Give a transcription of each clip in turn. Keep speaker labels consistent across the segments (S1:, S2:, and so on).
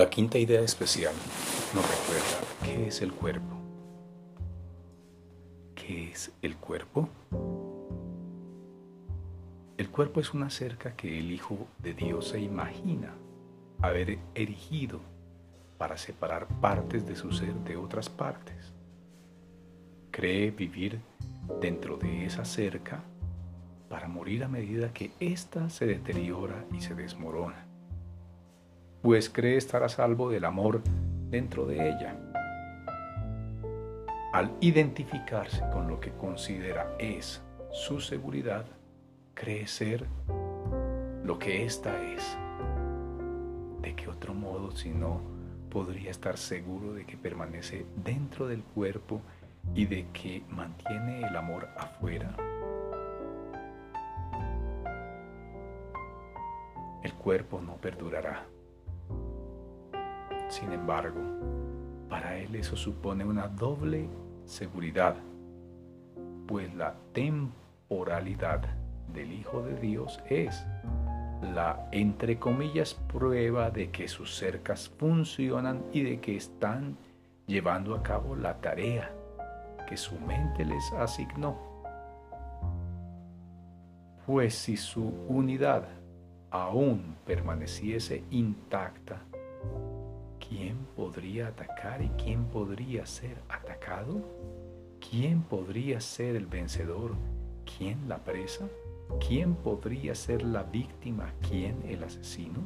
S1: La quinta idea especial nos recuerda qué es el cuerpo. ¿Qué es el cuerpo? El cuerpo es una cerca que el Hijo de Dios se imagina haber erigido para separar partes de su ser de otras partes. Cree vivir dentro de esa cerca para morir a medida que ésta se deteriora y se desmorona pues cree estar a salvo del amor dentro de ella. Al identificarse con lo que considera es su seguridad, cree ser lo que ésta es. ¿De qué otro modo si no podría estar seguro de que permanece dentro del cuerpo y de que mantiene el amor afuera? El cuerpo no perdurará. Sin embargo, para él eso supone una doble seguridad, pues la temporalidad del Hijo de Dios es la, entre comillas, prueba de que sus cercas funcionan y de que están llevando a cabo la tarea que su mente les asignó. Pues si su unidad aún permaneciese intacta, ¿quién podría atacar y quién podría ser atacado? ¿Quién podría ser el vencedor? ¿Quién la presa? ¿Quién podría ser la víctima? ¿Quién el asesino?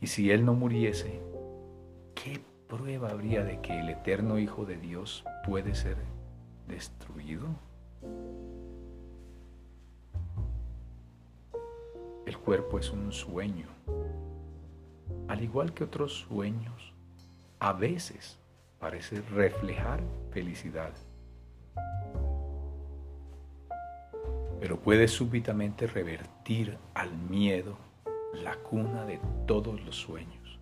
S1: Y si él no muriese, ¿qué prueba habría de que el eterno Hijo de Dios puede ser destruido? El cuerpo es un sueño al igual que otros sueños, a veces parece reflejar felicidad. Pero puede súbitamente revertir al miedo la cuna de todos los sueños,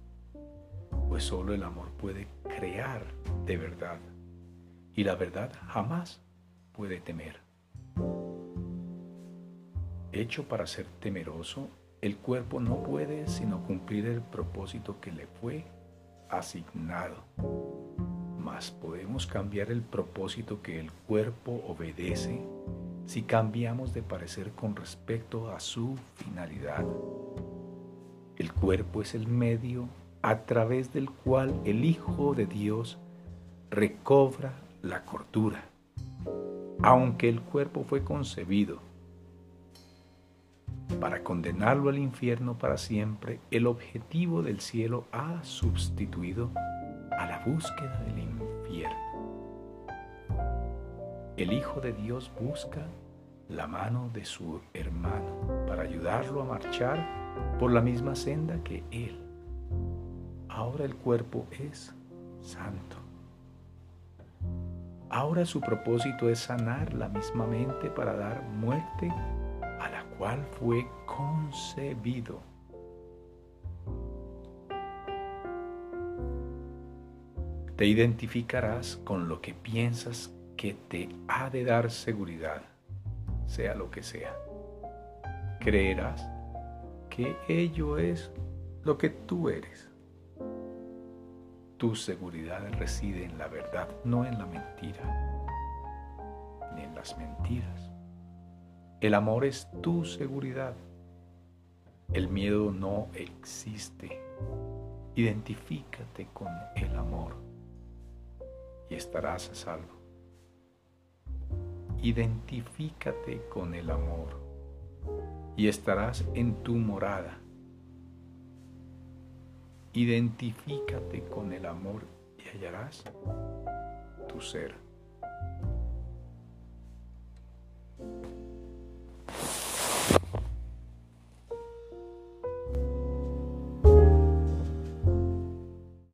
S1: pues solo el amor puede crear de verdad y la verdad jamás puede temer. Hecho para ser temeroso el cuerpo no puede sino cumplir el propósito que le fue asignado. Mas podemos cambiar el propósito que el cuerpo obedece si cambiamos de parecer con respecto a su finalidad. El cuerpo es el medio a través del cual el Hijo de Dios recobra la cordura. Aunque el cuerpo fue concebido para condenarlo al infierno para siempre, el objetivo del cielo ha sustituido a la búsqueda del infierno. El Hijo de Dios busca la mano de su hermano para ayudarlo a marchar por la misma senda que él. Ahora el cuerpo es santo. Ahora su propósito es sanar la misma mente para dar muerte cual fue concebido. Te identificarás con lo que piensas que te ha de dar seguridad, sea lo que sea. Creerás que ello es lo que tú eres. Tu seguridad reside en la verdad, no en la mentira, ni en las mentiras. El amor es tu seguridad. El miedo no existe. Identifícate con el amor y estarás a salvo. Identifícate con el amor y estarás en tu morada. Identifícate con el amor y hallarás tu ser.